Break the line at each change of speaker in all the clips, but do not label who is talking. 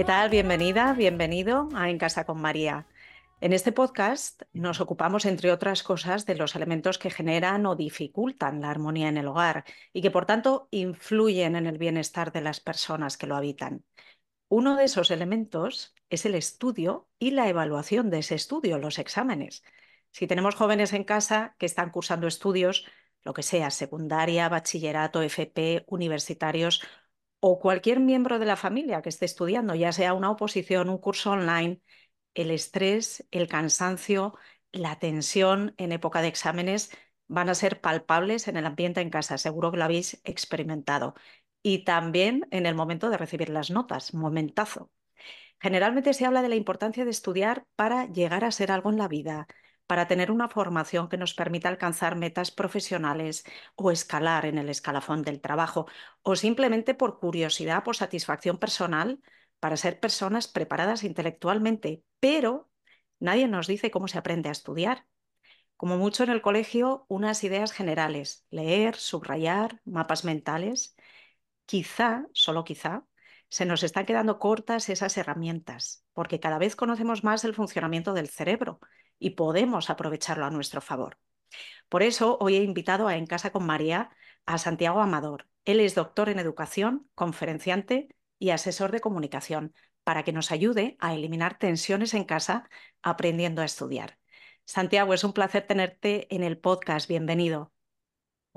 ¿Qué tal? Bienvenida, bienvenido a En Casa con María. En este podcast nos ocupamos, entre otras cosas, de los elementos que generan o dificultan la armonía en el hogar y que, por tanto, influyen en el bienestar de las personas que lo habitan. Uno de esos elementos es el estudio y la evaluación de ese estudio, los exámenes. Si tenemos jóvenes en casa que están cursando estudios, lo que sea, secundaria, bachillerato, FP, universitarios o cualquier miembro de la familia que esté estudiando, ya sea una oposición, un curso online, el estrés, el cansancio, la tensión en época de exámenes van a ser palpables en el ambiente en casa, seguro que lo habéis experimentado. Y también en el momento de recibir las notas, momentazo. Generalmente se habla de la importancia de estudiar para llegar a ser algo en la vida, para tener una formación que nos permita alcanzar metas profesionales o escalar en el escalafón del trabajo, o simplemente por curiosidad, por satisfacción personal, para ser personas preparadas intelectualmente. Pero nadie nos dice cómo se aprende a estudiar. Como mucho en el colegio, unas ideas generales, leer, subrayar, mapas mentales. Quizá, solo quizá, se nos están quedando cortas esas herramientas, porque cada vez conocemos más el funcionamiento del cerebro y podemos aprovecharlo a nuestro favor. Por eso hoy he invitado a En Casa con María a Santiago Amador. Él es doctor en educación, conferenciante y asesor de comunicación para que nos ayude a eliminar tensiones en casa aprendiendo a estudiar. Santiago, es un placer tenerte en el podcast. Bienvenido.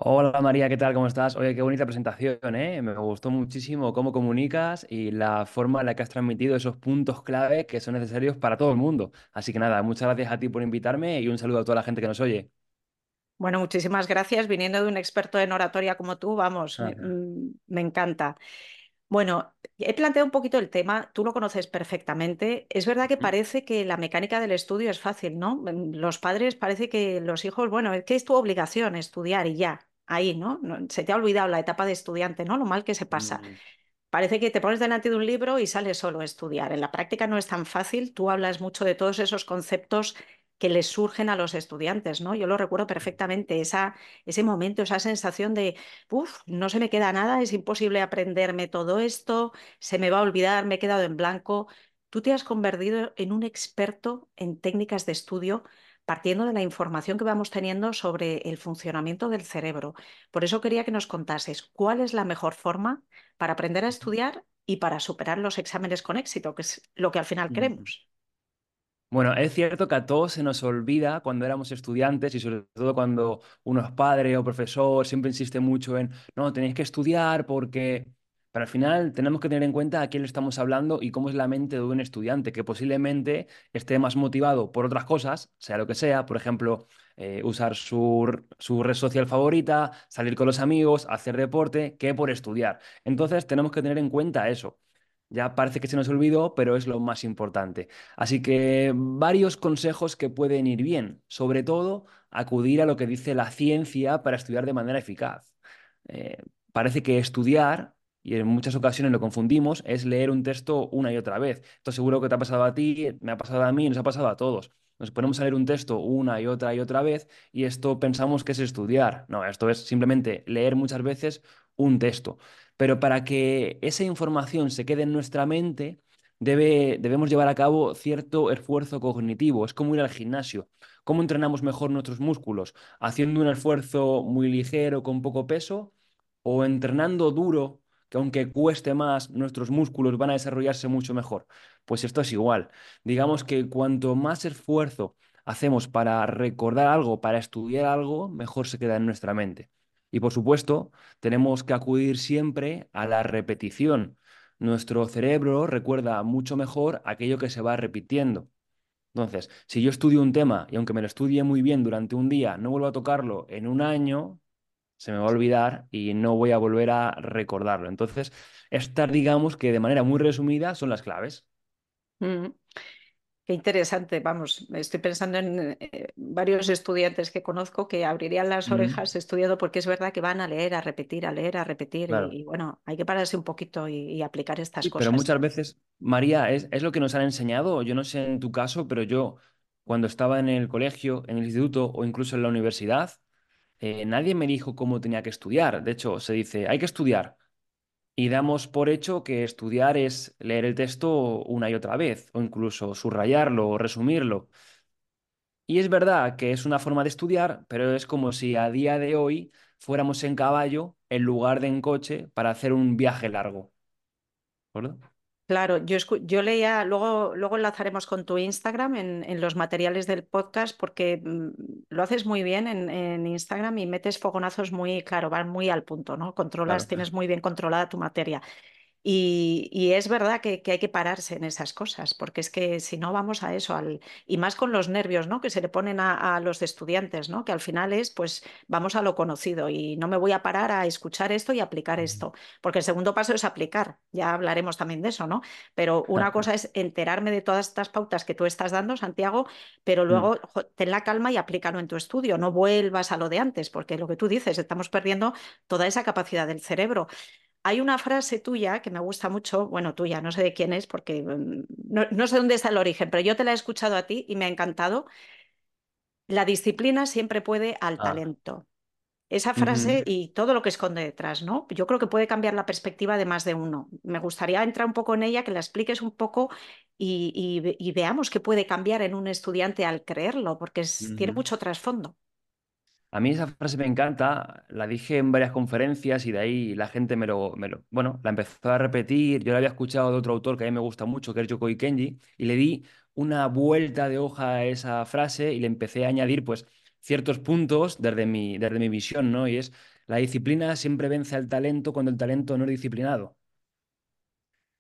Hola María, ¿qué tal? ¿Cómo estás? Oye, qué bonita presentación, ¿eh? Me gustó muchísimo cómo comunicas y la forma en la que has transmitido esos puntos clave que son necesarios para todo el mundo. Así que nada, muchas gracias a ti por invitarme y un saludo a toda la gente que nos oye.
Bueno, muchísimas gracias. Viniendo de un experto en oratoria como tú, vamos, me, mm, me encanta. Bueno, he planteado un poquito el tema, tú lo conoces perfectamente. Es verdad que parece que la mecánica del estudio es fácil, ¿no? Mm, los padres parece que los hijos, bueno, es que es tu obligación estudiar y ya, ahí, ¿no? Se te ha olvidado la etapa de estudiante, ¿no? Lo mal que se pasa. Mm. Parece que te pones delante de un libro y sales solo a estudiar. En la práctica no es tan fácil. Tú hablas mucho de todos esos conceptos que les surgen a los estudiantes, ¿no? Yo lo recuerdo perfectamente, esa, ese momento, esa sensación de, uff, no se me queda nada, es imposible aprenderme todo esto, se me va a olvidar, me he quedado en blanco. Tú te has convertido en un experto en técnicas de estudio partiendo de la información que vamos teniendo sobre el funcionamiento del cerebro. Por eso quería que nos contases cuál es la mejor forma para aprender a estudiar y para superar los exámenes con éxito, que es lo que al final queremos.
Bueno, es cierto que a todos se nos olvida cuando éramos estudiantes y sobre todo cuando uno es padre o profesor, siempre insiste mucho en, no, tenéis que estudiar porque... Pero al final tenemos que tener en cuenta a quién le estamos hablando y cómo es la mente de un estudiante, que posiblemente esté más motivado por otras cosas, sea lo que sea, por ejemplo, eh, usar su, su red social favorita, salir con los amigos, hacer deporte, que por estudiar. Entonces tenemos que tener en cuenta eso. Ya parece que se nos olvidó, pero es lo más importante. Así que varios consejos que pueden ir bien. Sobre todo, acudir a lo que dice la ciencia para estudiar de manera eficaz. Eh, parece que estudiar, y en muchas ocasiones lo confundimos, es leer un texto una y otra vez. Esto seguro que te ha pasado a ti, me ha pasado a mí, nos ha pasado a todos. Nos ponemos a leer un texto una y otra y otra vez y esto pensamos que es estudiar. No, esto es simplemente leer muchas veces un texto. Pero para que esa información se quede en nuestra mente, debe, debemos llevar a cabo cierto esfuerzo cognitivo. Es como ir al gimnasio. ¿Cómo entrenamos mejor nuestros músculos? ¿Haciendo un esfuerzo muy ligero con poco peso o entrenando duro que aunque cueste más, nuestros músculos van a desarrollarse mucho mejor. Pues esto es igual. Digamos que cuanto más esfuerzo hacemos para recordar algo, para estudiar algo, mejor se queda en nuestra mente. Y por supuesto, tenemos que acudir siempre a la repetición. Nuestro cerebro recuerda mucho mejor aquello que se va repitiendo. Entonces, si yo estudio un tema y aunque me lo estudie muy bien durante un día, no vuelvo a tocarlo en un año, se me va a olvidar y no voy a volver a recordarlo. Entonces, estas, digamos que de manera muy resumida, son las claves.
Mm. Qué interesante, vamos, estoy pensando en eh, varios estudiantes que conozco que abrirían las
Mm,
orejas estudiando porque es verdad que van a leer, a repetir, a leer, a repetir y,
claro.
y bueno, hay que pararse un poquito y, y aplicar estas
Sí, pero
cosas.
muchas veces, María, es, es lo que nos han enseñado. Yo no sé en tu caso, pero yo cuando estaba en el colegio, en el instituto o incluso en la universidad, eh, nadie me dijo cómo tenía que estudiar. De hecho, se dice, hay que estudiar. Y damos por hecho que estudiar es leer el texto una y otra vez, o incluso subrayarlo o resumirlo. Y es verdad que es una forma de estudiar, pero es como si a día de hoy fuéramos en caballo en lugar de en coche para hacer un viaje largo. ¿verdad?
Claro, yo, escu- yo leía, luego, luego enlazaremos con tu Instagram en, en los materiales del podcast porque mm, lo haces muy bien en, en Instagram y metes fogonazos muy, claro, van muy al punto, ¿no? Controlas,
Claro.
tienes muy bien controlada tu materia. Y, y es verdad que, que hay que pararse en esas cosas, porque es que si no vamos a eso, al, y más con los nervios, ¿no? Que se le ponen a, a los estudiantes, ¿no? Que al final es, pues, vamos a lo conocido y no me voy a parar a escuchar esto y aplicar esto, porque el segundo paso es aplicar, ya hablaremos también de eso, ¿no? Pero una cosa es enterarme de todas estas pautas que tú estás dando, Santiago, pero
Mm,
luego jo, ten la calma y aplícalo en tu estudio, no vuelvas a lo de antes, porque lo que tú dices, estamos perdiendo toda esa capacidad del cerebro. Hay una frase tuya que me gusta mucho, bueno, tuya, no sé de quién es porque mm, no, no sé dónde está el origen, pero yo te la he escuchado a ti y me ha encantado. La disciplina siempre puede al
Ah,
talento. Esa frase y todo lo que esconde detrás, ¿no? Yo creo que puede cambiar la perspectiva de más de uno. Me gustaría entrar un poco en ella, que la expliques un poco y, y ve- y veamos qué puede cambiar en un estudiante al creerlo, porque es- tiene mucho trasfondo.
A mí esa frase me encanta, la dije en varias conferencias y de ahí la gente me lo, me lo, bueno, la empezó a repetir. Yo la había escuchado de otro autor que a mí me gusta mucho, que es Yokoi Kenji, y le di una vuelta de hoja a esa frase y le empecé a añadir pues ciertos puntos desde mi, desde mi visión, ¿no? Y es, la disciplina siempre vence al talento cuando el talento no es disciplinado.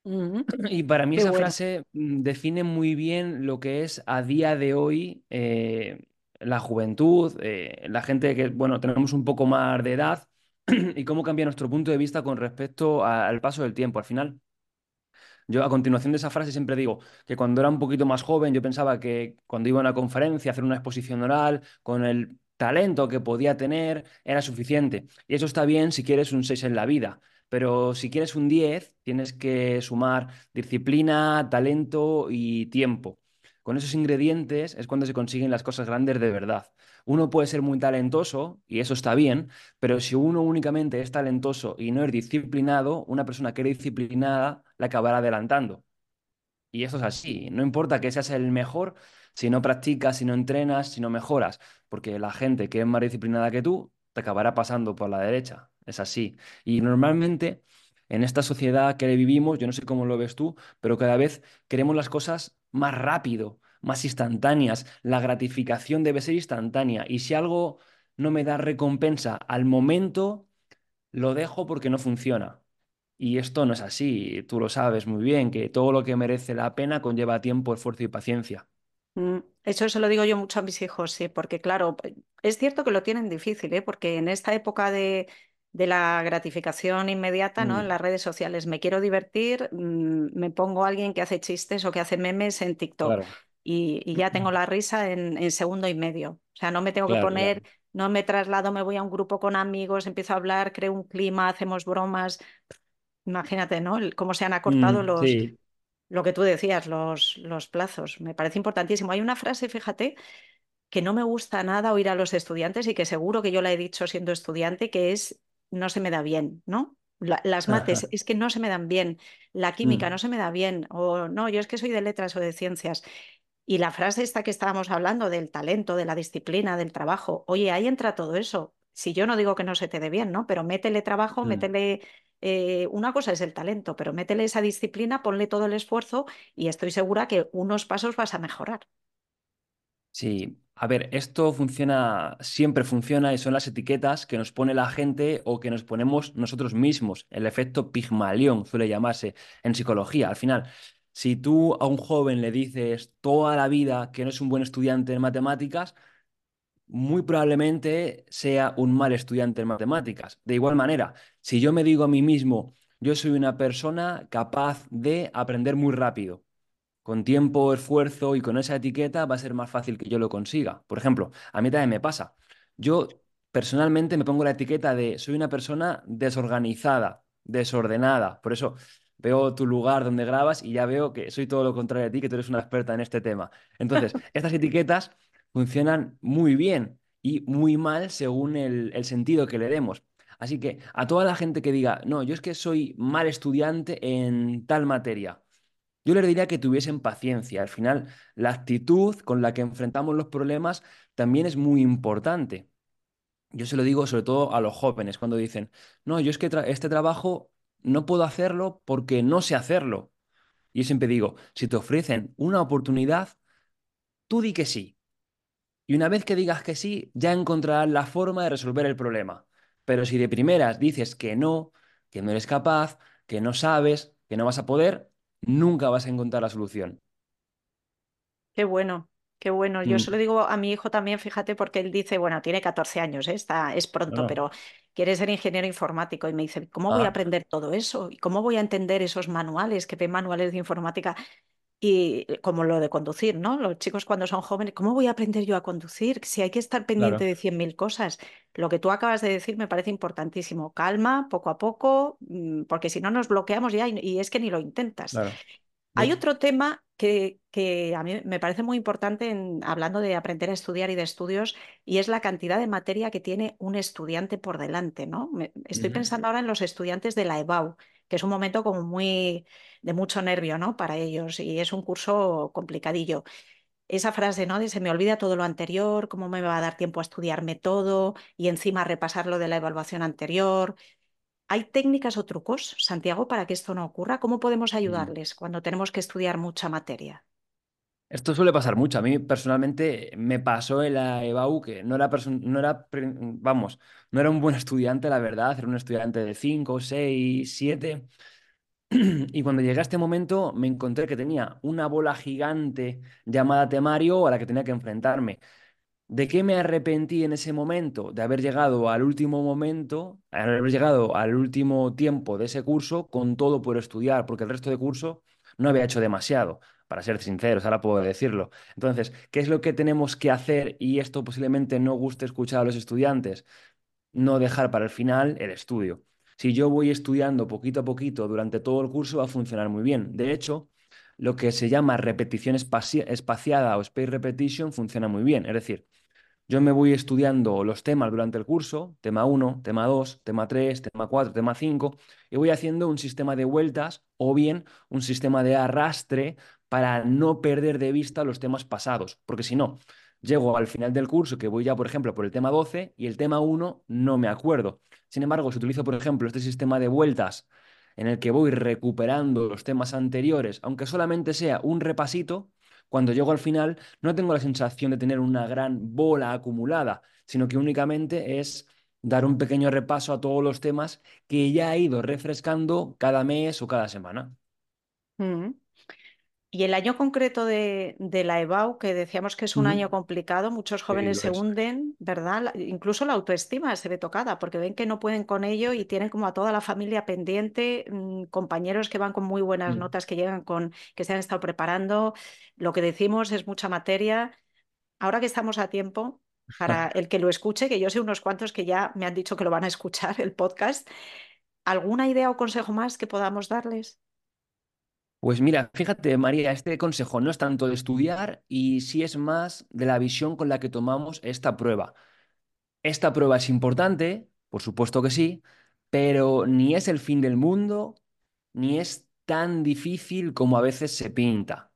Mm,
Y para mí
qué
esa
bueno.
frase mm, define muy bien lo que es a día de hoy eh, la juventud, eh, la gente que, bueno, tenemos un poco más de edad y cómo cambia nuestro punto de vista con respecto al paso del tiempo. Al final, yo a continuación de esa frase siempre digo que cuando era un poquito más joven yo pensaba que cuando iba a una conferencia, hacer una exposición oral, con el talento que podía tener, era suficiente. Y eso está bien si quieres un 6 en la vida. Pero si quieres un 10 tienes que sumar disciplina, talento y tiempo. Con esos ingredientes es cuando se consiguen las cosas grandes de verdad. Uno puede ser muy talentoso, y eso está bien, pero si uno únicamente es talentoso y no es disciplinado, una persona que es disciplinada la acabará adelantando. Y eso es así. No importa que seas el mejor si no practicas, si no entrenas, si no mejoras, porque la gente que es más disciplinada que tú te acabará pasando por la derecha. Es así. Y normalmente en esta sociedad que vivimos, yo no sé cómo lo ves tú, pero cada vez queremos las cosas más rápido, más instantáneas. La gratificación debe ser instantánea. Y si algo no me da recompensa al momento, lo dejo porque no funciona. Y esto no es así, tú lo sabes muy bien, que todo lo que merece la pena conlleva tiempo, esfuerzo y paciencia.
Mm, Eso se lo digo yo mucho a mis hijos, sí, porque claro, es cierto que lo tienen difícil, ¿eh? Porque en esta época de, de la gratificación inmediata, ¿no? En
Mm,
las redes sociales, me quiero divertir, mm, me pongo a alguien que hace chistes o que hace memes en TikTok
claro,
y, y ya tengo la risa en, en segundo y medio. O sea, no me tengo que poner,
claro.
no me traslado, me voy a un grupo con amigos, empiezo a hablar, creo un clima, hacemos bromas. Imagínate, ¿no? El- Cómo se han acortado
Mm,
los
sí.
lo que tú decías, los, los plazos, me parece importantísimo. Hay una frase, fíjate, que no me gusta nada oír a los estudiantes y que seguro que yo la he dicho siendo estudiante, que es no se me da bien, ¿no? La- las mates, es que no se me dan bien, la química
Mm,
no se me da bien, o no, yo es que soy de letras o de ciencias. Y la frase esta que estábamos hablando del talento, de la disciplina, del trabajo, oye, ahí entra todo eso. Si yo no digo que no se te dé bien, ¿no? Pero métele trabajo,
mm.
métele... eh, una cosa es el talento, pero métele esa disciplina, ponle todo el esfuerzo y estoy segura que unos pasos vas a mejorar.
Sí, a ver, esto funciona, siempre funciona y son las etiquetas que nos pone la gente o que nos ponemos nosotros mismos. El efecto Pigmalión suele llamarse en psicología. Al final, si tú a un joven le dices toda la vida que no es un buen estudiante en matemáticas, muy probablemente sea un mal estudiante en matemáticas. De igual manera, si yo me digo a mí mismo, yo soy una persona capaz de aprender muy rápido con tiempo, esfuerzo y con esa etiqueta va a ser más fácil que yo lo consiga. Por ejemplo, a mí también me pasa. Yo personalmente me pongo la etiqueta de soy una persona desorganizada, desordenada. Por eso veo tu lugar donde grabas y ya veo que soy todo lo contrario a ti, que tú eres una experta en este tema. Entonces, estas etiquetas funcionan muy bien y muy mal según el, el sentido que le demos. Así que a toda la gente que diga, no, yo es que soy mal estudiante en tal materia, yo les diría que tuviesen paciencia. Al final, la actitud con la que enfrentamos los problemas también es muy importante. Yo se lo digo sobre todo a los jóvenes cuando dicen, no, yo es que este trabajo no puedo hacerlo porque no sé hacerlo. Y yo siempre digo, si te ofrecen una oportunidad, tú di que sí. Y una vez que digas que sí, ya encontrarás la forma de resolver el problema. Pero si de primeras dices que no, que no eres capaz, que no sabes, que no vas a poder, nunca vas a encontrar la solución.
Qué bueno, qué bueno. Yo se lo mm. digo a mi hijo también, fíjate, porque él dice, bueno, tiene 14 años, ¿eh? Está, es pronto, pero quiere ser ingeniero informático. Y me dice, ¿cómo voy a ah. aprender todo eso? ¿Y cómo voy a entender esos manuales, que ven manuales de informática? Y eh, como lo de conducir, ¿no? Los chicos cuando son jóvenes, ¿cómo voy a aprender yo a conducir? Si hay que estar pendiente de 100.000 cosas. Lo que tú acabas de decir me parece importantísimo. Calma, poco a poco, mm, porque si no nos bloqueamos ya y, es que ni lo intentas. Hay otro tema que, que, a mí me parece muy importante en, hablando de aprender a estudiar y de estudios, y es la cantidad de materia que tiene un estudiante por delante, ¿no? estoy pensando ahora en los estudiantes de la EBAU, que es un momento como muy de mucho nervio, ¿no? Para ellos y es un curso complicadillo. Esa frase, ¿no? De se me olvida todo lo anterior, cómo me va a dar tiempo a estudiarme todo y encima repasar lo de la evaluación anterior. ¿Hay técnicas o trucos, Santiago, para que esto no ocurra? ¿Cómo podemos ayudarles cuando tenemos que estudiar mucha materia?
Esto suele pasar mucho. A mí personalmente me pasó en la EBAU que no era, vamos, no era un buen estudiante, la verdad, era un estudiante de 5, 6, 7. Y cuando llegué a este momento me encontré que tenía una bola gigante llamada temario a la que tenía que enfrentarme. ¿De qué me arrepentí en ese momento? De haber llegado al último momento, haber llegado al último tiempo de ese curso con todo por estudiar, porque el resto de curso no había hecho demasiado, para ser sinceros, ahora puedo decirlo. Entonces, ¿qué es lo que tenemos que hacer? Y esto posiblemente no guste escuchar a los estudiantes. No dejar para el final el estudio. Si yo voy estudiando poquito a poquito durante todo el curso, va a funcionar muy bien. De hecho, lo que se llama repetición espaciada o space repetition funciona muy bien. Es decir, yo me voy estudiando los temas durante el curso, tema 1, tema 2, tema 3, tema 4, tema 5, y voy haciendo un sistema de vueltas o bien un sistema de arrastre para no perder de vista los temas pasados, porque si no, llego al final del curso que voy ya, por ejemplo, por el tema 12 y el tema 1 no me acuerdo. Sin embargo, si utilizo, por ejemplo, este sistema de vueltas en el que voy recuperando los temas anteriores, aunque solamente sea un repasito, cuando llego al final no tengo la sensación de tener una gran bola acumulada, sino que únicamente es dar un pequeño repaso a todos los temas que ya he ido refrescando cada mes o cada semana.
Mm. Y el año concreto de, la EBAU, que decíamos que es un año complicado, muchos jóvenes se hunden, ¿verdad? Incluso la autoestima se ve tocada porque ven que no pueden con ello y tienen como a toda la familia pendiente, mm, compañeros que van con muy buenas mm. notas, que llegan con, que se han estado preparando. Lo que decimos es mucha materia. Ahora que estamos a tiempo, para el que lo escuche, que yo sé unos cuantos que ya me han dicho que lo van a escuchar, el podcast, ¿alguna idea o consejo más que podamos darles?
Pues mira, fíjate, María, este consejo no es tanto de estudiar y sí es más de la visión con la que tomamos esta prueba. Esta prueba es importante, por supuesto que sí, pero ni es el fin del mundo, ni es tan difícil como a veces se pinta.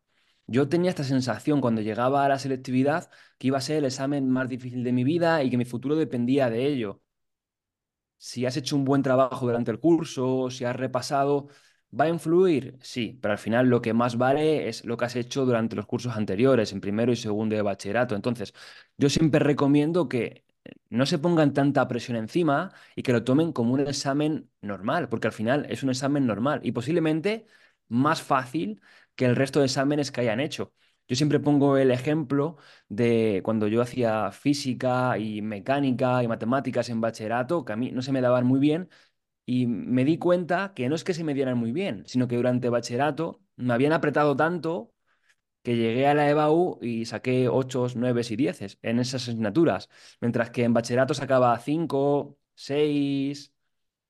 Yo tenía esta sensación cuando llegaba a la selectividad que iba a ser el examen más difícil de mi vida y que mi futuro dependía de ello. Si has hecho un buen trabajo durante el curso, si has repasado, ¿Va a influir? Sí, pero al final lo que más vale es lo que has hecho durante los cursos anteriores, en primero y segundo de bachillerato. Entonces, yo siempre recomiendo que no se pongan tanta presión encima y que lo tomen como un examen normal, porque al final es un examen normal y posiblemente más fácil que el resto de exámenes que hayan hecho. Yo siempre pongo el ejemplo de cuando yo hacía física y mecánica y matemáticas en bachillerato, que a mí no se me daban muy bien, y me di cuenta que no es que se me dieran muy bien, sino que durante bachillerato me habían apretado tanto que llegué a la EBAU y saqué 8, 9 y 10 en esas asignaturas, mientras que en bachillerato sacaba 5, 6.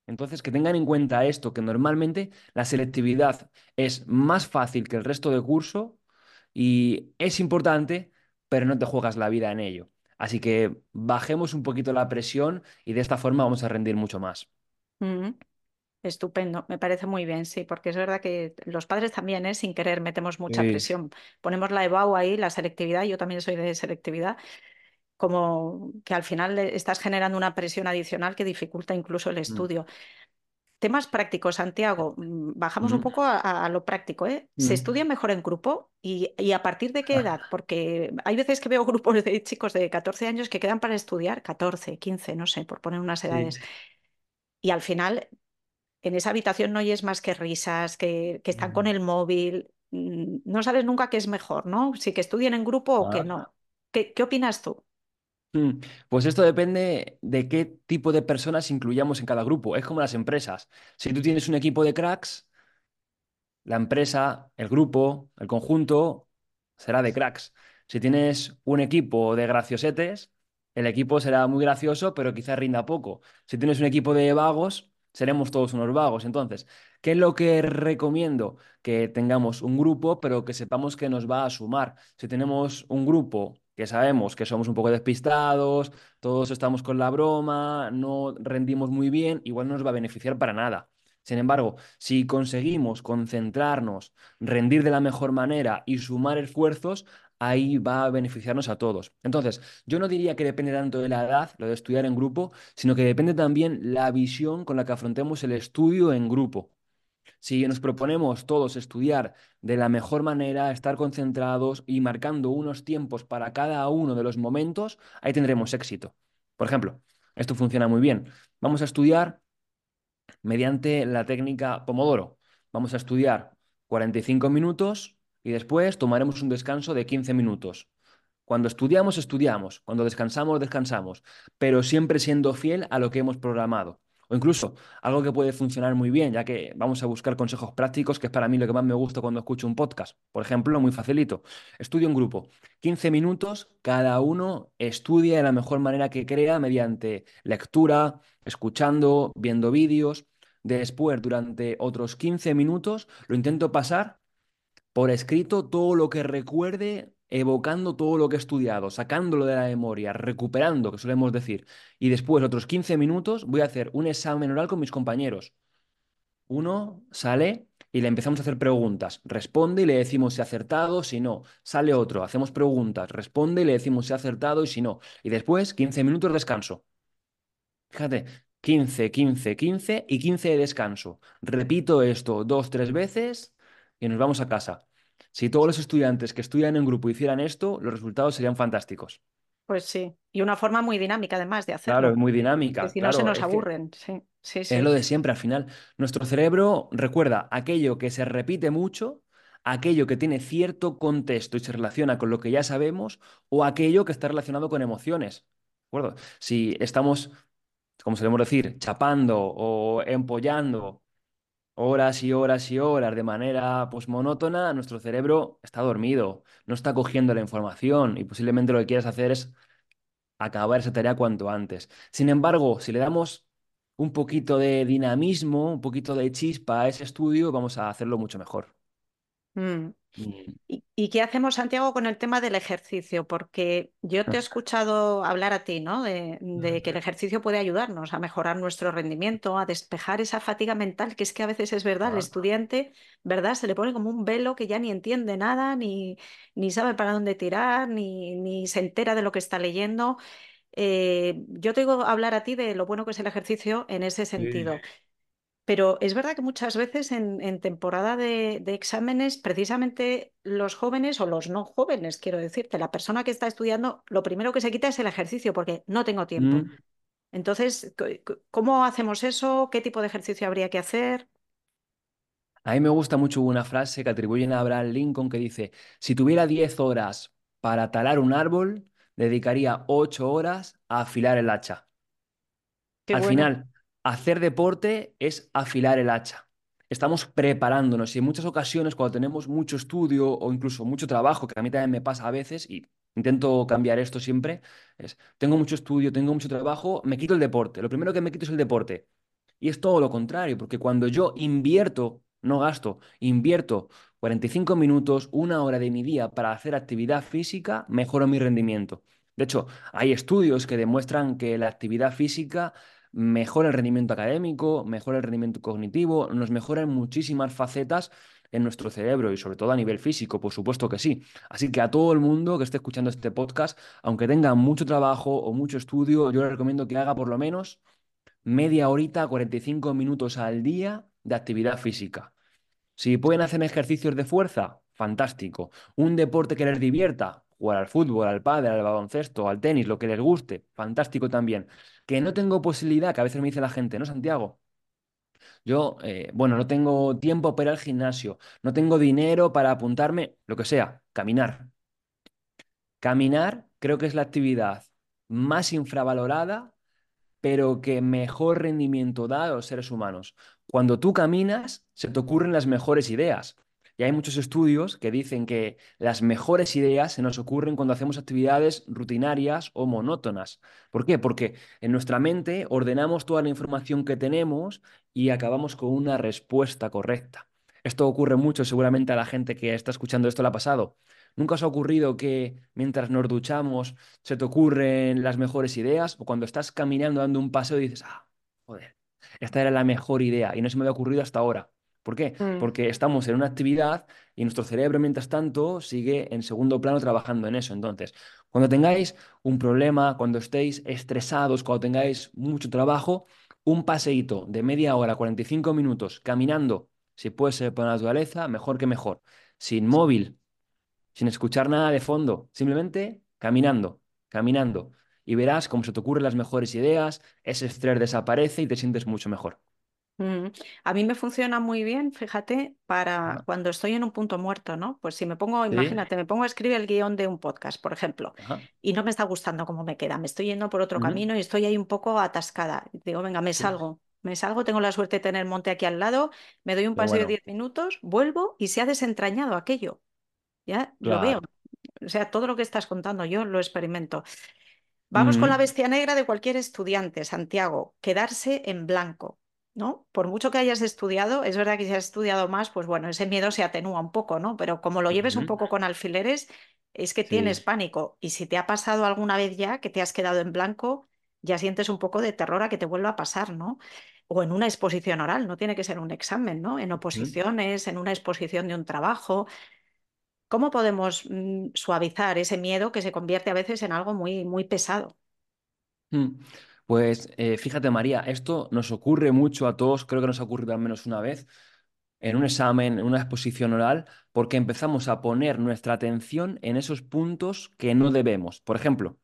Entonces, que tengan en cuenta esto, que normalmente la selectividad es más fácil que el resto de curso y es importante, pero no te juegas la vida en ello. Así que bajemos un poquito la presión y de esta forma vamos a rendir mucho más.
Mm, estupendo, me parece muy bien, sí, porque es verdad que los padres también, ¿eh? sin querer, metemos mucha
Sí.
presión. Ponemos la EBAU ahí, la selectividad, yo también soy de selectividad, como que al final le- estás generando una presión adicional que dificulta incluso el
Mm,
estudio. Temas prácticos, Santiago, mm, bajamos un poco a, a lo práctico, ¿eh? ¿Se estudia mejor en grupo? ¿Y, y a partir de qué edad? Porque hay veces que veo grupos de chicos de 14 años que quedan para estudiar, 14, 15, no sé, por poner unas
Sí.
edades. Y al final en esa habitación no oyes más que risas, que, que están con
Mm.
el móvil. mm, No sabes nunca qué es mejor, ¿no? Si que estudien en grupo o que no. ¿Qué, qué opinas tú?
Mm, Pues esto depende de qué tipo de personas incluyamos en cada grupo. Es como las empresas. Si tú tienes un equipo de cracks, la empresa, el grupo, el conjunto será de cracks. Si tienes un equipo de graciosetes, el equipo será muy gracioso, pero quizás rinda poco. Si tienes un equipo de vagos, seremos todos unos vagos. Entonces, ¿qué es lo que recomiendo? Que tengamos un grupo, pero que sepamos que nos va a sumar. Si tenemos un grupo que sabemos que somos un poco despistados, todos estamos con la broma, no rendimos muy bien, igual no nos va a beneficiar para nada. Sin embargo, si conseguimos concentrarnos, rendir de la mejor manera y sumar esfuerzos, ahí va a beneficiarnos a todos. Entonces, yo no diría que depende tanto de la edad, lo de estudiar en grupo, sino que depende también la visión con la que afrontemos el estudio en grupo. Si nos proponemos todos estudiar de la mejor manera, estar concentrados y marcando unos tiempos para cada uno de los momentos, ahí tendremos éxito. Por ejemplo, esto funciona muy bien. Vamos a estudiar mediante la técnica Pomodoro. Vamos a estudiar 45 minutos y después tomaremos un descanso de 15 minutos. Cuando estudiamos, estudiamos. Cuando descansamos, descansamos. Pero siempre siendo fiel a lo que hemos programado. O incluso algo que puede funcionar muy bien, ya que vamos a buscar consejos prácticos, que es para mí lo que más me gusta cuando escucho un podcast. Por ejemplo, muy facilito. Estudio en grupo. 15 minutos, cada uno estudia de la mejor manera que crea mediante lectura, escuchando, viendo vídeos. Después, durante otros 15 minutos, lo intento pasar por escrito todo lo que recuerde, evocando todo lo que he estudiado, sacándolo de la memoria, recuperando, que solemos decir. Y después, otros 15 minutos, voy a hacer un examen oral con mis compañeros. Uno sale y le empezamos a hacer preguntas. Responde y le decimos si ha acertado, si no. Sale otro, hacemos preguntas. Responde y le decimos si ha acertado y si no. Y después, 15 minutos de descanso. Fíjate, 15, 15, 15 y 15 de descanso. Repito esto dos, tres veces y nos vamos a casa. Si todos los estudiantes que estudian en grupo hicieran esto, los resultados serían fantásticos.
Pues sí, y una forma muy dinámica además de
Claro, es
hacerlo,
muy
que
dinámica.
si no se
Claro,
nos
es
aburren. Sí, sí,
es
sí.
lo de siempre al final. Nuestro cerebro recuerda aquello que se repite mucho, aquello que tiene cierto contexto y se relaciona con lo que ya sabemos, o aquello que está relacionado con emociones. ¿De acuerdo? Si estamos, como solemos decir, chapando o empollando horas y horas y horas de manera pues monótona, nuestro cerebro está dormido, no está cogiendo la información y posiblemente lo que quieras hacer es acabar esa tarea cuanto antes. Sin embargo, si le damos un poquito de dinamismo, un poquito de chispa a ese estudio, vamos a hacerlo mucho mejor.
Mm.
Mm.
¿Y, y qué hacemos, Santiago, con el tema del ejercicio? Porque yo te he escuchado hablar a ti, ¿no? De, de que el ejercicio puede ayudarnos a mejorar nuestro rendimiento, a despejar esa fatiga mental, que es que a veces es verdad, el
Ah,
estudiante, ¿verdad? Se le pone como un velo que ya ni entiende nada, ni, ni sabe para dónde tirar, ni, ni se entera de lo que está leyendo. Eh, yo te digo hablar a ti de lo bueno que es el ejercicio en ese
sí.
Pero es verdad que muchas veces en, en temporada de, de exámenes, precisamente los jóvenes o los no jóvenes, quiero decirte, la persona que está estudiando, lo primero que se quita es el ejercicio porque no tengo tiempo.
Mm.
Entonces, ¿cómo hacemos eso? ¿Qué tipo de ejercicio habría que hacer?
A mí me gusta mucho una frase que atribuyen a Abraham Lincoln que dice, si tuviera 10 horas para talar un árbol, dedicaría 8 horas a afilar el hacha.
Qué
Al
bueno.
final, hacer deporte es afilar el hacha. estamos preparándonos y en muchas ocasiones cuando tenemos mucho estudio o incluso mucho trabajo, que a mí también me pasa a veces y intento cambiar esto siempre, es, tengo mucho estudio, tengo mucho trabajo, me quito el deporte. Lo primero que me quito es el deporte. Y es todo lo contrario, porque cuando yo invierto, no gasto, invierto 45 minutos, una hora de mi día para hacer actividad física, mejoro mi rendimiento. De hecho, hay estudios que demuestran que la actividad física mejora el rendimiento académico, mejora el rendimiento cognitivo, nos mejora en muchísimas facetas en nuestro cerebro y sobre todo a nivel físico, por supuesto que sí. Así que a todo el mundo que esté escuchando este podcast, aunque tenga mucho trabajo o mucho estudio, yo le recomiendo que haga por lo menos media horita, 45 minutos al día de actividad física. Si pueden hacer ejercicios de fuerza, fantástico. Un deporte que les divierta, jugar al fútbol, al pádel, al baloncesto, al tenis, lo que les guste, fantástico también. Que no tengo posibilidad, que a veces me dice la gente, ¿no, Santiago? Yo, eh, bueno, no tengo tiempo para ir al gimnasio, no tengo dinero para apuntarme, lo que sea, caminar. Caminar creo que es la actividad más infravalorada, pero que mejor rendimiento da a los seres humanos. Cuando tú caminas, se te ocurren las mejores ideas. Y hay muchos estudios que dicen que las mejores ideas se nos ocurren cuando hacemos actividades rutinarias o monótonas. ¿Por qué? Porque en nuestra mente ordenamos toda la información que tenemos y acabamos con una respuesta correcta. Esto ocurre mucho, seguramente a la gente que está escuchando esto le ha pasado. ¿Nunca os ha ocurrido que mientras nos duchamos se te ocurren las mejores ideas? O cuando estás caminando dando un paseo y dices, ah, joder, esta era la mejor idea y no se me había ocurrido hasta ahora. ¿Por qué?
Mm.
Porque estamos en una actividad y nuestro cerebro, mientras tanto, sigue en segundo plano trabajando en eso. Entonces, cuando tengáis un problema, cuando estéis estresados, cuando tengáis mucho trabajo, un paseíto de media hora, 45 minutos, caminando, si puede ser por la naturaleza, mejor que mejor. Sin móvil, sin escuchar nada de fondo, simplemente caminando, caminando. Y verás cómo se te ocurren las mejores ideas, ese estrés desaparece y te sientes mucho mejor.
Mm, A mí me funciona muy bien, fíjate, para
Ajá.
cuando estoy en un punto muerto, ¿no? Pues si me pongo,
Sí,
imagínate, me pongo a escribir el guion de un podcast, por ejemplo,
ajá.
y no me está gustando cómo me queda, me estoy yendo por otro
ujú,
camino y estoy ahí un poco atascada. Digo, venga, me
Sí,
salgo, me salgo, tengo la suerte de tener monte aquí al lado, me doy un
qué
paseo de
bueno.
10 minutos, vuelvo y se ha desentrañado aquello. Ya lo veo.
Claro.
O sea, todo lo que estás contando, yo lo experimento. Vamos con la
ujú,
bestia negra de cualquier estudiante, Santiago, quedarse en blanco, ¿no? Por mucho que hayas estudiado, es verdad que si has estudiado más, pues bueno, ese miedo se atenúa un poco, ¿no? Pero como lo lleves un poco con alfileres, es que tienes pánico. Y si te ha pasado alguna vez ya que te has quedado en blanco, ya sientes un poco de terror a que te vuelva a pasar, ¿no? O en una exposición oral, no tiene que ser un examen, ¿no? En oposiciones, en una exposición de un trabajo. ¿Cómo podemos mm, suavizar ese miedo que se convierte a veces en algo muy, muy pesado?
Mm. Pues eh, fíjate, María, esto nos ocurre mucho a todos, creo que nos ha ocurrido al menos una vez, en un examen, en una exposición oral, porque empezamos a poner nuestra atención en esos puntos que no debemos. Por ejemplo,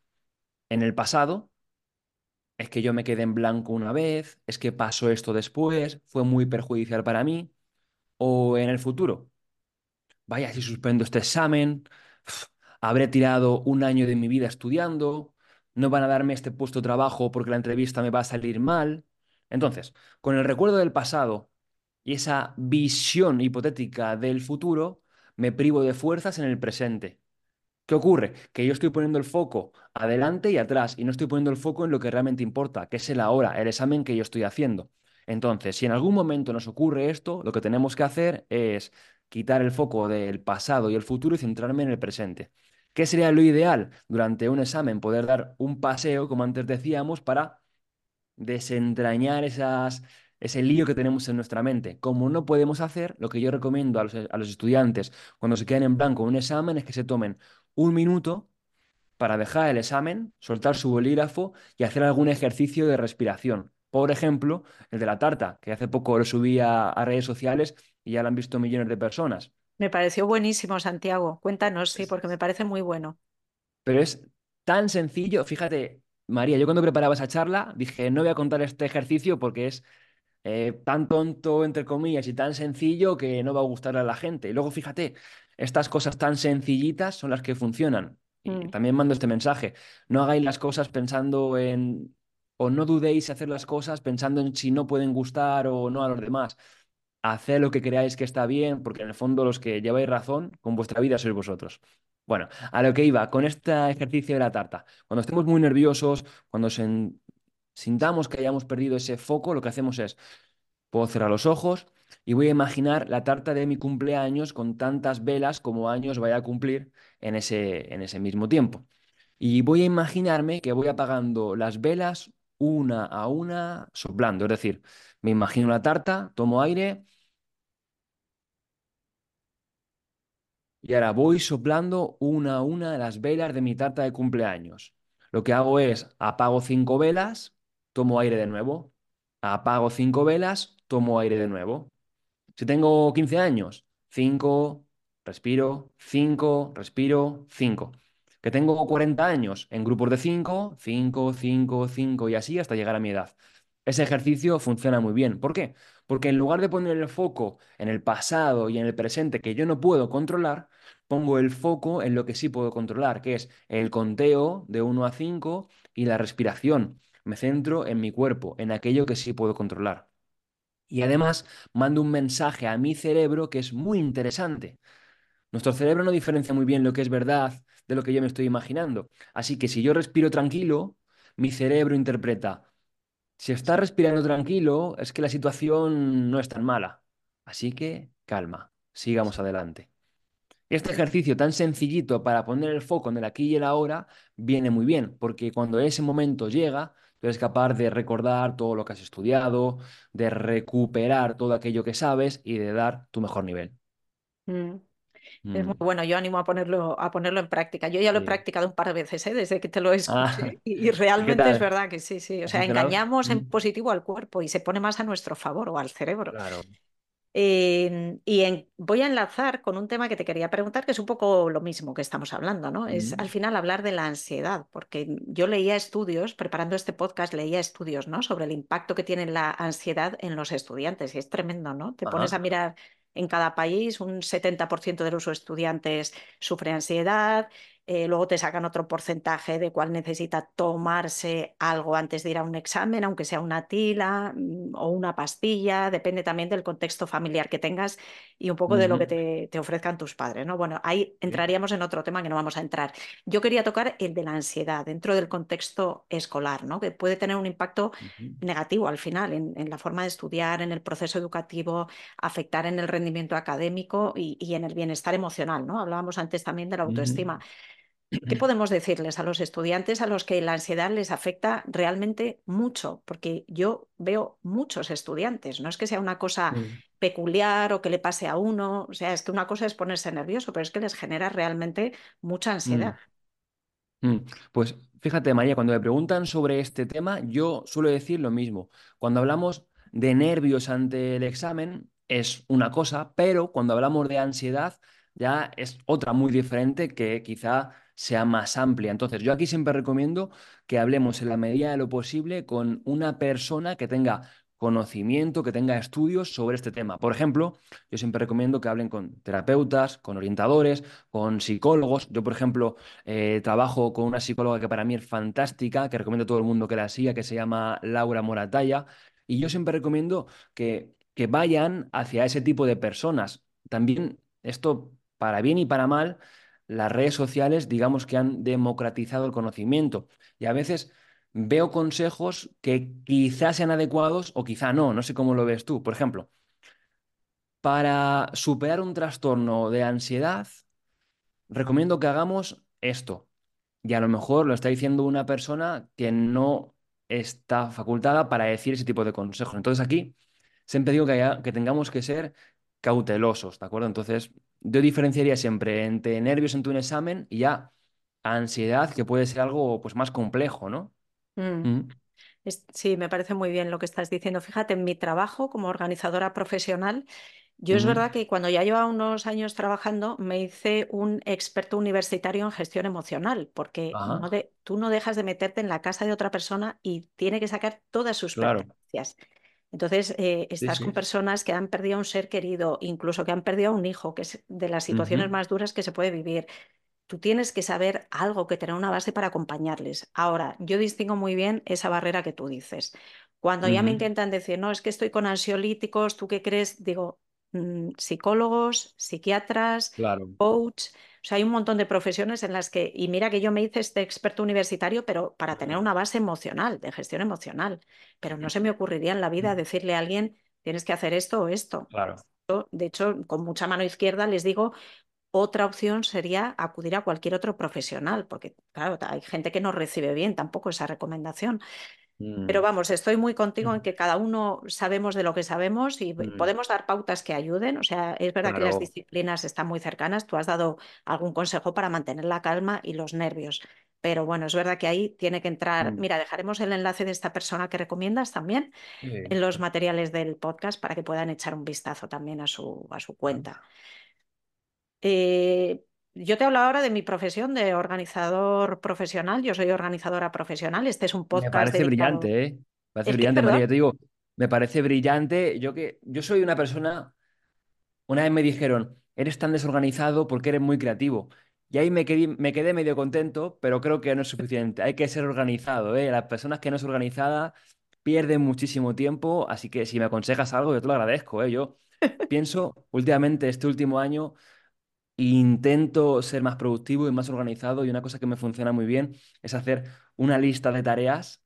en el pasado, es que yo me quedé en blanco una vez, es que pasó esto después, fue muy perjudicial para mí, o en el futuro. Vaya, si suspendo este examen, habré tirado un año de mi vida estudiando, no van a darme este puesto de trabajo porque la entrevista me va a salir mal. Entonces, con el recuerdo del pasado y esa visión hipotética del futuro, me privo de fuerzas en el presente. ¿Qué ocurre? Que yo estoy poniendo el foco adelante y atrás y no estoy poniendo el foco en lo que realmente importa, que es el ahora, el examen que yo estoy haciendo. Entonces, si en algún momento nos ocurre esto, lo que tenemos que hacer es quitar el foco del pasado y el futuro y centrarme en el presente. ¿Qué sería lo ideal durante un examen? Poder dar un paseo, como antes decíamos, para desentrañar esas, ese lío que tenemos en nuestra mente. Como no podemos hacer, lo que yo recomiendo a los, a los estudiantes cuando se quedan en blanco en un examen es que se tomen un minuto para dejar el examen, soltar su bolígrafo y hacer algún ejercicio de respiración. Por ejemplo, el de la tarta, que hace poco lo subí a, a redes sociales y ya lo han visto millones de personas.
Me pareció buenísimo, Santiago. Cuéntanos, sí, porque me parece muy bueno.
Pero es tan sencillo, fíjate, María, yo cuando preparaba esa charla dije, no voy a contar este ejercicio porque es eh, tan tonto, entre comillas, y tan sencillo que no va a gustar a la gente. Y luego, fíjate, estas cosas tan sencillitas son las que funcionan. Y
Mm,
también mando este mensaje, no hagáis las cosas pensando en, o no dudéis hacer las cosas pensando en si no pueden gustar o no a los demás. Haced lo que creáis que está bien, porque en el fondo los que lleváis razón con vuestra vida sois vosotros. Bueno, a lo que iba, con este ejercicio de la tarta. Cuando estemos muy nerviosos, cuando sintamos que hayamos perdido ese foco, lo que hacemos es, puedo cerrar los ojos y voy a imaginar la tarta de mi cumpleaños con tantas velas como años vaya a cumplir en ese, en ese mismo tiempo. Y voy a imaginarme que voy apagando las velas una a una soplando. Es decir, me imagino la tarta, tomo aire y ahora voy soplando una a una las velas de mi tarta de cumpleaños. Lo que hago es apago cinco velas, tomo aire de nuevo. Apago cinco velas, tomo aire de nuevo. Si tengo 15 años, 5, respiro, 5, respiro, 5. Que tengo 40 años, en grupos de 5, 5, 5, 5 y así hasta llegar a mi edad. Ese ejercicio funciona muy bien. ¿Por qué? Porque en lugar de poner el foco en el pasado y en el presente que yo no puedo controlar, pongo el foco en lo que sí puedo controlar, que es el conteo de 1 a 5 y la respiración. Me centro en mi cuerpo, en aquello que sí puedo controlar. Y además mando un mensaje a mi cerebro que es muy interesante. Nuestro cerebro no diferencia muy bien lo que es verdad de lo que yo me estoy imaginando. Así que si yo respiro tranquilo, mi cerebro interpreta, si estás respirando tranquilo, es que la situación no es tan mala. Así que calma, sigamos adelante. Este ejercicio tan sencillito para poner el foco en el aquí y el ahora viene muy bien, porque cuando ese momento llega, tú eres capaz de recordar todo lo que has estudiado, de recuperar todo aquello que sabes y de dar tu mejor nivel.
Mm. Es muy mm. bueno, yo animo a ponerlo, a ponerlo en práctica. Yo ya lo he practicado un par de veces ¿eh? desde que te lo ah, escuché y, realmente es verdad que sí, sí. O sea, engañamos en mm. positivo al cuerpo y se pone más a nuestro favor o al cerebro.
Claro.
Em, y voy a enlazar con un tema que te quería preguntar, que es un poco lo mismo que estamos hablando, ¿no? Es al final hablar de la ansiedad, porque yo leía estudios, preparando este podcast, leía estudios, ¿no? Sobre el impacto que tiene la ansiedad en los estudiantes, y es tremendo, ¿no? Te pones a mirar en cada país, un 70% de los estudiantes sufre ansiedad, eh, luego te sacan otro porcentaje de cuál necesita tomarse algo antes de ir a un examen, aunque sea una tila mm, o una pastilla, depende también del contexto familiar que tengas y un poco de lo que te, ofrezcan tus padres. ¿no? Bueno, ahí entraríamos en otro tema que no vamos a entrar. Yo quería tocar el de la ansiedad dentro del contexto escolar, ¿no? que puede tener un impacto negativo al final en, la forma de estudiar, en el proceso educativo, afectar en el rendimiento académico y, en el bienestar emocional. ¿no? Hablábamos antes también de la autoestima. ¿Qué podemos decirles a los estudiantes a los que la ansiedad les afecta realmente mucho? Porque yo veo muchos estudiantes, no es que sea una cosa peculiar o que le pase a uno, o sea, es que una cosa es ponerse nervioso, pero es que les genera realmente mucha mm. ansiedad.
Mm. Pues fíjate, María, cuando me preguntan sobre este tema, yo suelo decir lo mismo. Cuando hablamos de nervios ante el examen, es una cosa, pero cuando hablamos de ansiedad, ya es otra muy diferente que quizá sea más amplia. Entonces, yo aquí siempre recomiendo que hablemos en la medida de lo posible con una persona que tenga conocimiento, que tenga estudios sobre este tema. Por ejemplo, yo siempre recomiendo que hablen con terapeutas, con orientadores, con psicólogos. Yo, por ejemplo, eh, trabajo con una psicóloga que para mí es fantástica, que recomiendo a todo el mundo que la siga, que se llama Laura Moratalla. Y yo siempre recomiendo que, que vayan hacia ese tipo de personas. También esto, para bien y para mal, las redes sociales, digamos que han democratizado el conocimiento. Y a veces veo consejos que quizás sean adecuados o quizá no, no sé cómo lo ves tú. Por ejemplo, para superar un trastorno de ansiedad, recomiendo que hagamos esto. Y a lo mejor lo está diciendo una persona que no está facultada para decir ese tipo de consejos. Entonces aquí siempre digo que, que tengamos que ser cautelosos, ¿de acuerdo? Entonces, yo diferenciaría siempre entre nervios en un examen y ya ansiedad, que puede ser algo pues, más complejo, ¿no?
Mm. Mm. Sí, me parece muy bien lo que estás diciendo. Fíjate, en mi trabajo como organizadora profesional, yo es verdad que cuando ya llevaba unos años trabajando, me hice un experto universitario en gestión emocional, porque tú no dejas de meterte en la casa de otra persona y tiene que sacar todas sus claro. Entonces, eh, estás con personas que han perdido a un ser querido, incluso que han perdido a un hijo, que es de las situaciones más duras que se puede vivir. Tú tienes que saber algo, que tener una base para acompañarles. Ahora, yo distingo muy bien esa barrera que tú dices. Cuando ya me intentan decir, no, es que estoy con ansiolíticos, ¿tú qué crees? Digo, mm, psicólogos, psiquiatras,
Claro.
coach. O sea, hay un montón de profesiones en las que, y mira que yo me hice este experto universitario, pero para tener una base emocional, de gestión emocional. Pero no se me ocurriría en la vida decirle a alguien, tienes que hacer esto o esto.
Claro.
De hecho, con mucha mano izquierda les digo, otra opción sería acudir a cualquier otro profesional, porque claro, hay gente que no recibe bien tampoco esa recomendación. Pero
Mm,
vamos, estoy muy contigo en que cada uno sabemos de lo que sabemos y
mm,
podemos dar pautas que ayuden. O sea, es verdad que las disciplinas están muy cercanas. Tú has dado algún consejo para mantener la calma y los nervios. Pero bueno, es verdad que ahí tiene que entrar.
Mm,
Mira, dejaremos el enlace de esta persona que recomiendas también
sí,
en los materiales del podcast para que puedan echar un vistazo también a su, a su cuenta. Eh, yo te hablo ahora de mi profesión de organizador profesional. Yo soy organizadora profesional. Este es un
Me
podcast
parece
dedicado.
brillante, ¿eh? Me parece
¿El qué,
brillante,
perdón?
María. Te digo, me parece brillante. Yo que yo soy una persona, una vez me dijeron, eres tan desorganizado porque eres muy creativo. Y ahí me quedé, me quedé medio contento, pero creo que no es suficiente. Hay que ser organizado, ¿eh? Las personas que no son organizadas pierden muchísimo tiempo, así que si me aconsejas algo, yo te lo agradezco, ¿eh? Yo pienso últimamente, este último año, Intento ser más productivo y más organizado y una cosa que me funciona muy bien es hacer una lista de tareas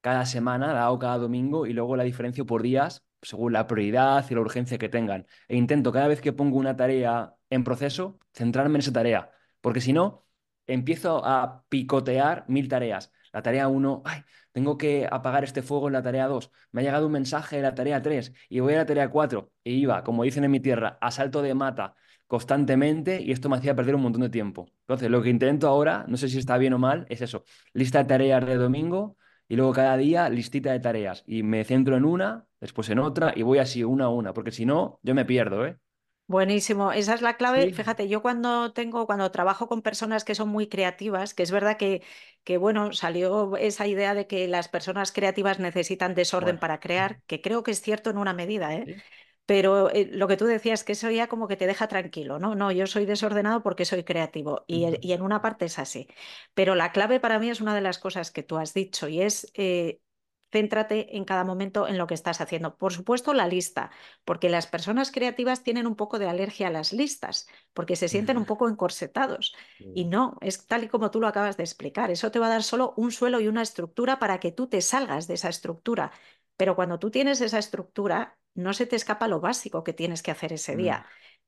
cada semana, la hago cada domingo y luego la diferencio por días según la prioridad y la urgencia que tengan. E intento cada vez que pongo una tarea en proceso, centrarme en esa tarea, porque si no, empiezo a picotear mil tareas. La tarea 1, ay, tengo que apagar este fuego en la tarea 2. Me ha llegado un mensaje de la tarea 3 y voy a la tarea 4 y iba, como dicen en mi tierra, a salto de mata constantemente y esto me hacía perder un montón de tiempo. Entonces, lo que intento ahora, no sé si está bien o mal, es eso, lista de tareas de domingo y luego cada día listita de tareas y me centro en una, después en otra y voy así una a una, porque si no, yo me pierdo, ¿eh?
Buenísimo, esa es la clave.
Sí.
Fíjate, yo cuando tengo, cuando trabajo con personas que son muy creativas, que es verdad que, que bueno, salió esa idea de que las personas creativas necesitan desorden
Bueno,
para crear, que creo que es cierto en una medida, ¿eh?
sí.
Pero eh, lo que tú decías, que eso ya como que te deja tranquilo, ¿no? No, yo soy desordenado porque soy creativo y, en una parte es así. Pero la clave para mí es una de las cosas que tú has dicho y es eh, céntrate en cada momento en lo que estás haciendo. Por supuesto, la lista, porque las personas creativas tienen un poco de alergia a las listas, porque se sienten un poco encorsetados. Y no, es tal y como tú lo acabas de explicar. Eso te va a dar solo un suelo y una estructura para que tú te salgas de esa estructura. Pero cuando tú tienes esa estructura, no se te escapa lo básico que tienes que hacer ese
Mm,
día.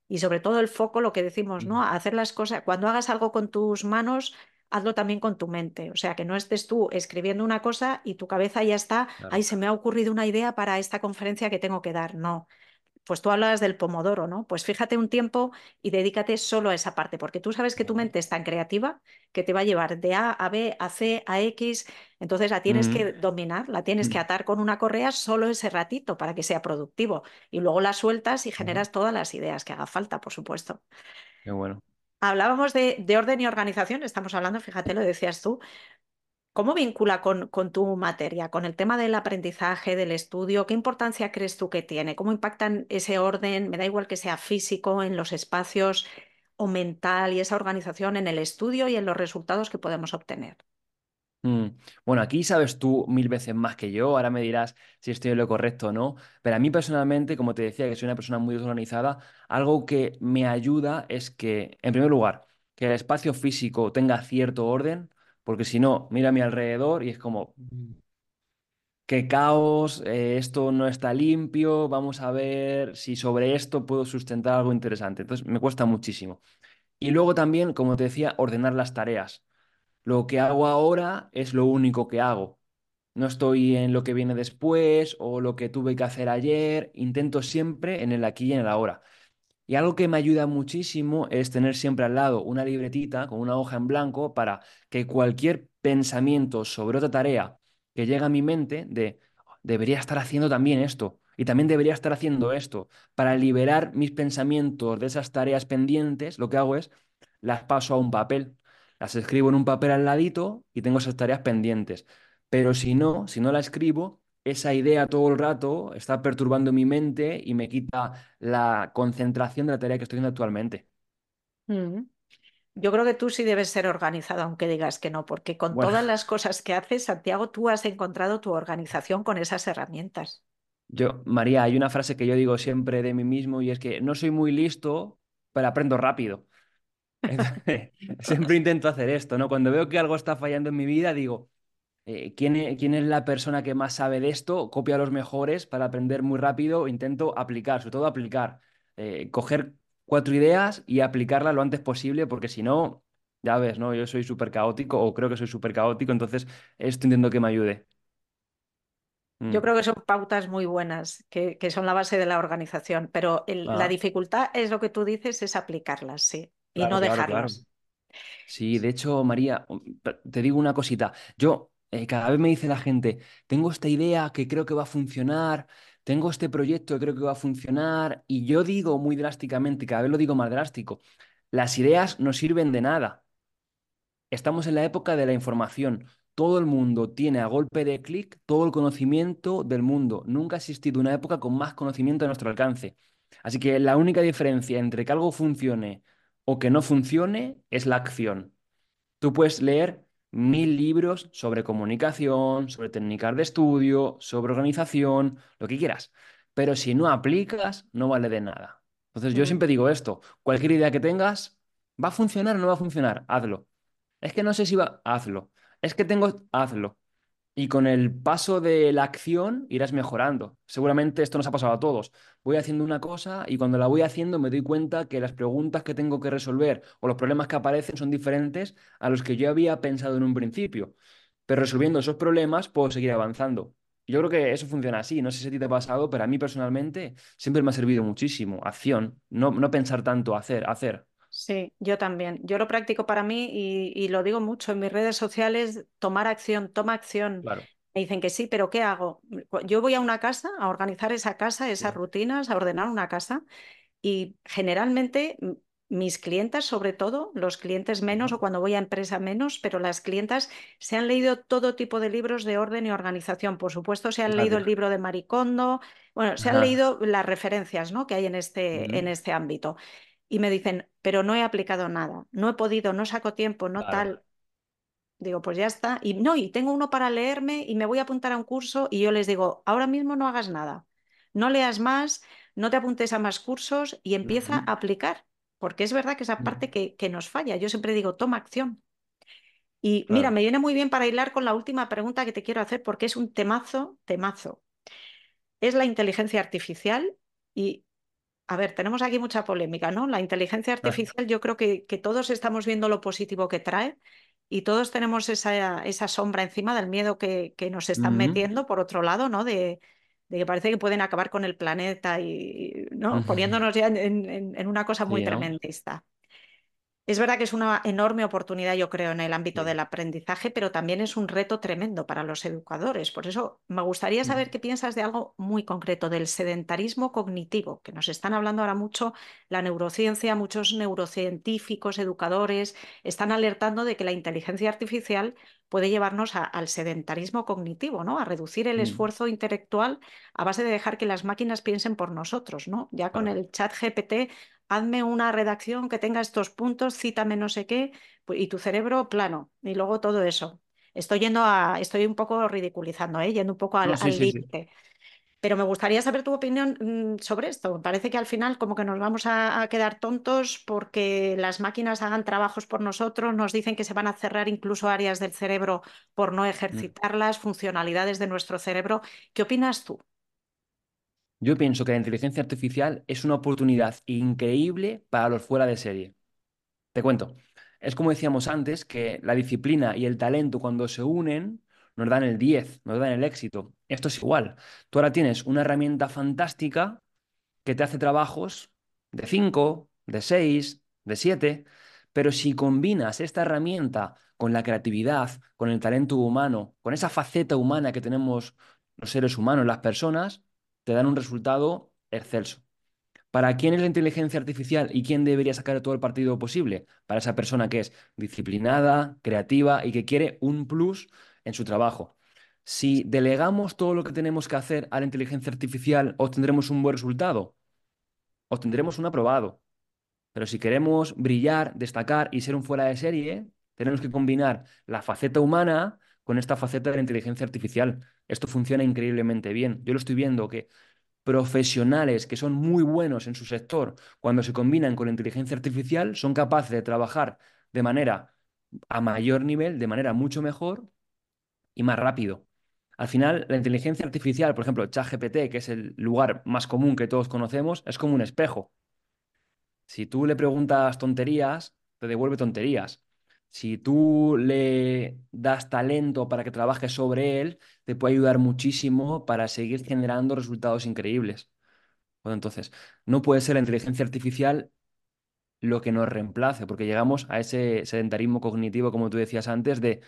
Y sobre todo el foco, lo que decimos, ¿no?
mm,
Hacer las cosas, cuando hagas algo con tus manos, hazlo también con tu mente. O sea, que no estés tú escribiendo una cosa y tu cabeza ya está,
claro.
ay, se me ha ocurrido una idea para esta conferencia que tengo que dar. No. Pues tú hablabas del pomodoro, ¿no? Pues fíjate un tiempo y dedícate solo a esa parte, porque tú sabes que tu mente es tan creativa que te va a llevar de A a B, a C, a X, entonces la tienes
Mm,
que dominar, la tienes que
mm,
atar con una correa solo ese ratito para que sea productivo y luego la sueltas y generas todas las ideas que haga falta, por supuesto.
Qué bueno.
Hablábamos de, de orden y organización, estamos hablando, fíjate, lo decías tú, ¿Cómo vincula con, con, tu materia, con el tema del aprendizaje, del estudio? ¿Qué importancia crees tú que tiene? ¿Cómo impactan ese orden? Me da igual que sea físico, en los espacios o mental y esa organización en el estudio y en los resultados que podemos obtener.
Mm. Bueno, aquí sabes tú mil veces más que yo, ahora me dirás si estoy en lo correcto o no, pero a mí personalmente, como te decía, que soy una persona muy desorganizada, algo que me ayuda es que, en primer lugar, que el espacio físico tenga cierto orden, porque si no, mira a mi alrededor y es como, qué caos, eh, esto no está limpio, vamos a ver si sobre esto puedo sustentar algo interesante. Entonces, me cuesta muchísimo. Y luego también, como te decía, ordenar las tareas. Lo que hago ahora es lo único que hago. No estoy en lo que viene después o lo que tuve que hacer ayer. Intento siempre en el aquí y en el ahora. Y algo que me ayuda muchísimo es tener siempre al lado una libretita con una hoja en blanco para que cualquier pensamiento sobre otra tarea que llegue a mi mente de debería estar haciendo también esto y también debería estar haciendo esto. Para liberar mis pensamientos de esas tareas pendientes, lo que hago es las paso a un papel. Las escribo en un papel al ladito y tengo esas tareas pendientes. Pero si no, si no la escribo, esa idea todo el rato está perturbando mi mente y me quita la concentración de la tarea que estoy haciendo actualmente.
Mm. Yo creo que tú sí debes ser organizado, aunque digas que no, porque con
Bueno,
todas las cosas que haces, Santiago, tú has encontrado tu organización con esas herramientas.
yo, María, hay una frase que yo digo siempre de mí mismo y es que no soy muy listo, pero aprendo rápido. Entonces, siempre intento hacer esto, ¿no? Cuando veo que algo está fallando en mi vida, digo, eh, ¿quién es, quién es la persona que más sabe de esto? Copio a los mejores para aprender muy rápido, intento aplicar, sobre todo aplicar, Eh, coger cuatro ideas y aplicarlas lo antes posible, porque si no, ya ves, ¿no? Yo soy súper caótico o creo que soy súper caótico, entonces esto intento que me ayude.
Yo
Mm.
creo que son pautas muy buenas, que, que son la base de la organización, pero el- la
Ah,
dificultad es lo que tú dices, es aplicarlas, sí, y
claro,
no
claro, claro.
dejarlas.
Sí, de hecho, María, um, te digo una cosita. Yo, eh, cada vez me dice la gente, tengo esta idea que creo que va a funcionar, tengo este proyecto que creo que va a funcionar, y yo digo muy drásticamente, cada vez lo digo más drástico, las ideas no sirven de nada. Estamos en la época de la información. Todo el mundo tiene a golpe de clic todo el conocimiento del mundo. Nunca ha existido una época con más conocimiento a nuestro alcance. Así que la única diferencia entre que algo funcione o que no funcione es la acción. Tú puedes leer mil libros sobre comunicación, sobre técnicas de estudio, sobre organización, lo que quieras. Pero si no aplicas, no vale de nada. Entonces yo
Mm.
siempre digo esto, cualquier idea que tengas, ¿va a funcionar o no va a funcionar? Hazlo. Es que no sé si va, hazlo. Es que tengo, hazlo. Y con el paso de la acción irás mejorando. Seguramente esto nos ha pasado a todos. Voy haciendo una cosa y cuando la voy haciendo me doy cuenta que las preguntas que tengo que resolver o los problemas que aparecen son diferentes a los que yo había pensado en un principio. Pero resolviendo esos problemas puedo seguir avanzando. Yo creo que eso funciona así. No sé si a ti te ha pasado, pero a mí personalmente siempre me ha servido muchísimo. Acción. No, no pensar tanto, hacer, hacer.
Sí, yo también. Yo lo practico para mí y, y lo digo mucho en mis redes sociales, tomar acción, toma acción.
Claro.
Me dicen que sí, pero ¿qué hago? Yo voy a una casa a organizar esa casa, esas
Sí.
rutinas, a ordenar una casa y generalmente mis clientas, sobre todo, los clientes menos o cuando voy a empresa menos, pero las clientas se han leído todo tipo de libros de orden y organización. Por supuesto, se han leído el libro de Maricondo, bueno, se han leído las referencias, ¿no? que hay en este, en este ámbito y me dicen, pero no he aplicado nada, no he podido, no saco tiempo, no
Claro.
tal. Digo, pues ya está. Y no, y tengo uno para leerme y me voy a apuntar a un curso y yo les digo, ahora mismo no hagas nada, no leas más, no te apuntes a más cursos y empieza a aplicar, porque es verdad que esa parte que, que nos falla. Yo siempre digo, toma acción. Y mira, me viene muy bien para hilar con la última pregunta que te quiero hacer porque es un temazo, temazo. Es la inteligencia artificial y a ver, tenemos aquí mucha polémica, ¿no? La inteligencia artificial, yo creo que, que todos estamos viendo lo positivo que trae y todos tenemos esa, esa sombra encima del miedo que, que nos están metiendo, por otro lado, ¿no? De, de que parece que pueden acabar con el planeta y, ¿no? Poniéndonos ya en, en- en una cosa muy
Sí, ¿no?
Es verdad que es una enorme oportunidad, yo creo, en el ámbito
Sí.
del aprendizaje, pero también es un reto tremendo para los educadores. Por eso me gustaría saber qué piensas de algo muy concreto, del sedentarismo cognitivo, que nos están hablando ahora mucho la neurociencia, muchos neurocientíficos, educadores, están alertando de que la inteligencia artificial puede llevarnos a- al sedentarismo cognitivo, ¿no? A reducir el
Mm.
esfuerzo intelectual a base de dejar que las máquinas piensen por nosotros, ¿no? Ya con
Claro.
el chat GPT hazme una redacción que tenga estos puntos, cítame no sé qué, pu- y tu cerebro plano, y luego todo eso. Estoy yendo a, estoy un poco ridiculizando, ¿eh? Yendo un poco al
No, sí,
Pero me gustaría saber tu opinión mm, sobre esto. Parece que al final como que nos vamos a, a quedar tontos porque las máquinas hagan trabajos por nosotros, nos dicen que se van a cerrar incluso áreas del cerebro por no
Mm.
ejercitarlas, funcionalidades de nuestro cerebro. ¿Qué opinas tú?
Yo pienso que la inteligencia artificial es una oportunidad increíble para los fuera de serie. Te cuento. Es como decíamos antes, que la disciplina y el talento cuando se unen nos dan el 10, nos dan el éxito. Esto es igual. Tú ahora tienes una herramienta fantástica que te hace trabajos de 5, de 6, de 7, pero si combinas esta herramienta con la creatividad, con el talento humano, con esa faceta humana que tenemos los seres humanos, las personas, te dan un resultado excelso. ¿Para quién es la inteligencia artificial y quién debería sacar todo el partido posible? Para esa persona que es disciplinada, creativa y que quiere un plus en su trabajo. Si delegamos todo lo que tenemos que hacer a la inteligencia artificial, obtendremos un buen resultado obtendremos un aprobado. Pero si queremos brillar, destacar y ser un fuera de serie, tenemos que combinar la faceta humana con esta faceta de la inteligencia artificial. Esto funciona increíblemente bien. Yo lo estoy viendo que profesionales que son muy buenos en su sector, cuando se combinan con la inteligencia artificial, son capaces de trabajar de manera a mayor nivel, de manera mucho mejor y más rápido. Al final, la inteligencia artificial, por ejemplo, ChatGPT, que es el lugar más común que todos conocemos, es como un espejo. Si tú le preguntas tonterías, te devuelve tonterías. Si tú le das talento para que trabaje sobre él, te puede ayudar muchísimo para seguir generando resultados increíbles. Entonces, no puede ser la inteligencia artificial lo que nos reemplace, porque llegamos a ese sedentarismo cognitivo, como tú decías antes, de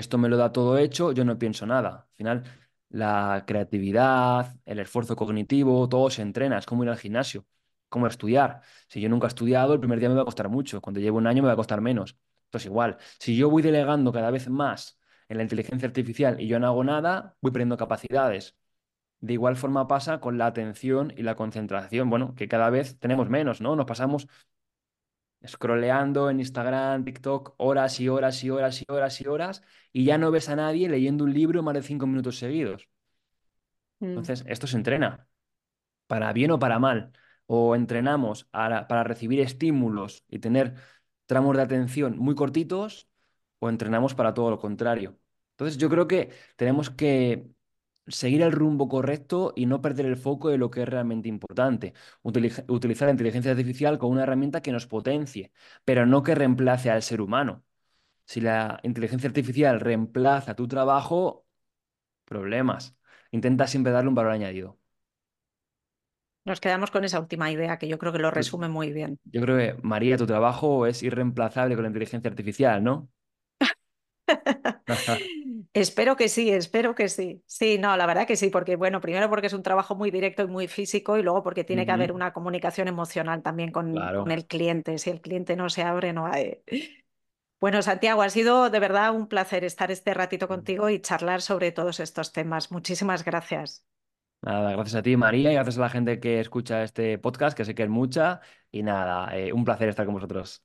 esto me lo da todo hecho, yo no pienso nada. Al final, la creatividad, el esfuerzo cognitivo, todo se entrena, es como ir al gimnasio, como estudiar. Si yo nunca he estudiado, el primer día me va a costar mucho, cuando llevo un año me va a costar menos. Entonces, igual, si yo voy delegando cada vez más en la inteligencia artificial y yo no hago nada, voy perdiendo capacidades. De igual forma pasa con la atención y la concentración, bueno, que cada vez tenemos menos, ¿no? Nos pasamos scrolleando en Instagram, TikTok, horas y horas y horas y horas y horas, y ya no ves a nadie leyendo un libro más de cinco minutos seguidos. Mm. Entonces, esto se entrena, para bien o para mal. O entrenamos para recibir estímulos y tener tramos de atención muy cortitos o entrenamos para todo lo contrario. Entonces yo creo que tenemos que seguir el rumbo correcto y no perder el foco de lo que es realmente importante. utilizar la inteligencia artificial como una herramienta que nos potencie, pero no que reemplace al ser humano. Si la inteligencia artificial reemplaza tu trabajo, problemas. Intenta siempre darle un valor añadido.
Nos quedamos con esa última idea que yo creo que lo resume muy bien.
Yo creo que, María, tu trabajo es irreemplazable con la inteligencia artificial, ¿no?
espero que sí, espero que sí. Sí, no, la verdad que sí, porque bueno, primero porque es un trabajo muy directo y muy físico y luego porque tiene que haber una comunicación emocional también con, con, el cliente. Si el cliente no se abre, no hay. Bueno, Santiago, ha sido de verdad un placer estar este ratito contigo y charlar sobre todos estos temas. Muchísimas gracias.
Nada, gracias a ti, María, y gracias a la gente que escucha este podcast, que sé que es mucha. Y nada, eh, un placer estar con vosotros.